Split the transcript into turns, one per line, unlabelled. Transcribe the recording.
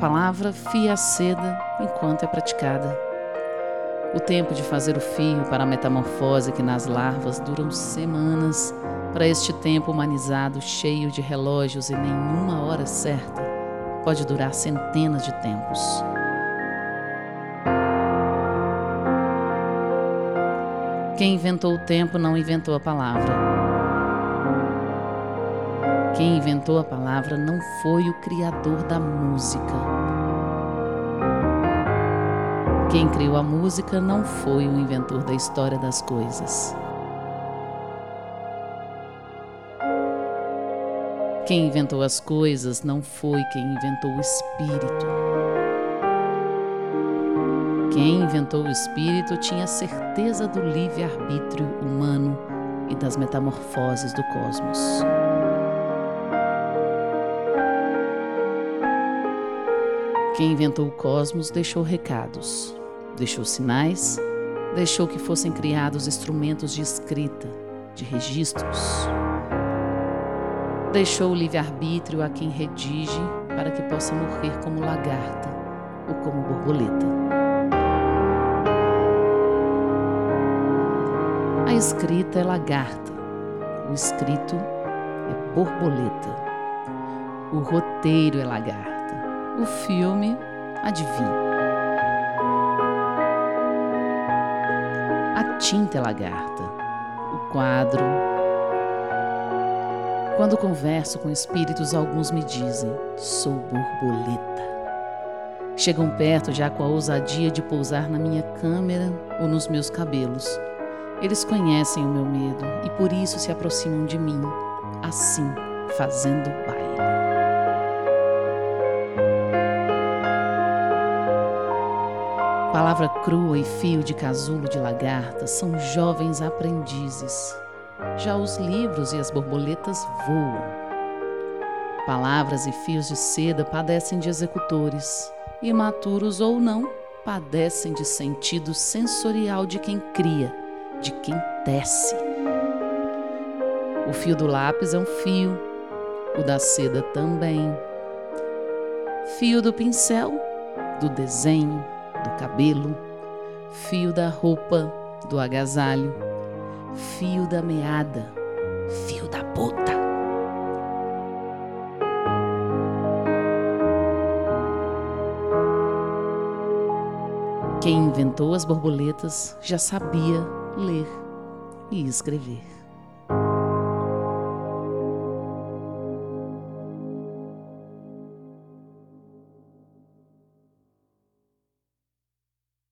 palavra fia a seda enquanto é praticada. O tempo de fazer o fio para a metamorfose que nas larvas duram semanas, para este tempo humanizado cheio de relógios e nenhuma hora certa, pode durar centenas de tempos. Quem inventou o tempo não inventou a palavra. Quem inventou a palavra não foi o criador da música. Quem criou a música não foi o inventor da história das coisas. Quem inventou as coisas não foi quem inventou o espírito. Quem inventou o espírito tinha certeza do livre-arbítrio humano e das metamorfoses do cosmos. Quem inventou o cosmos deixou recados, deixou sinais, deixou que fossem criados instrumentos de escrita, de registros. Deixou o livre-arbítrio a quem redige para que possa morrer como lagarta ou como borboleta. A escrita é lagarta, o escrito é borboleta, o roteiro é lagarta, o filme, adivinha. A tinta é lagarta, o quadro. Quando converso com espíritos, alguns me dizem: sou borboleta. Chegam perto já com a ousadia de pousar na minha câmera ou nos meus cabelos eles conhecem o meu medo e por isso se aproximam de mim, assim, fazendo baile. Palavra crua e fio de casulo de lagarta são jovens aprendizes. Já os livros e as borboletas voam. Palavras e fios de seda padecem de executores, imaturos ou não, padecem de sentido sensorial de quem cria de quem tece. O fio do lápis é um fio, o da seda também. Fio do pincel, do desenho, do cabelo, fio da roupa, do agasalho, fio da meada, fio da bota. Quem inventou as borboletas já sabia ler e escrever.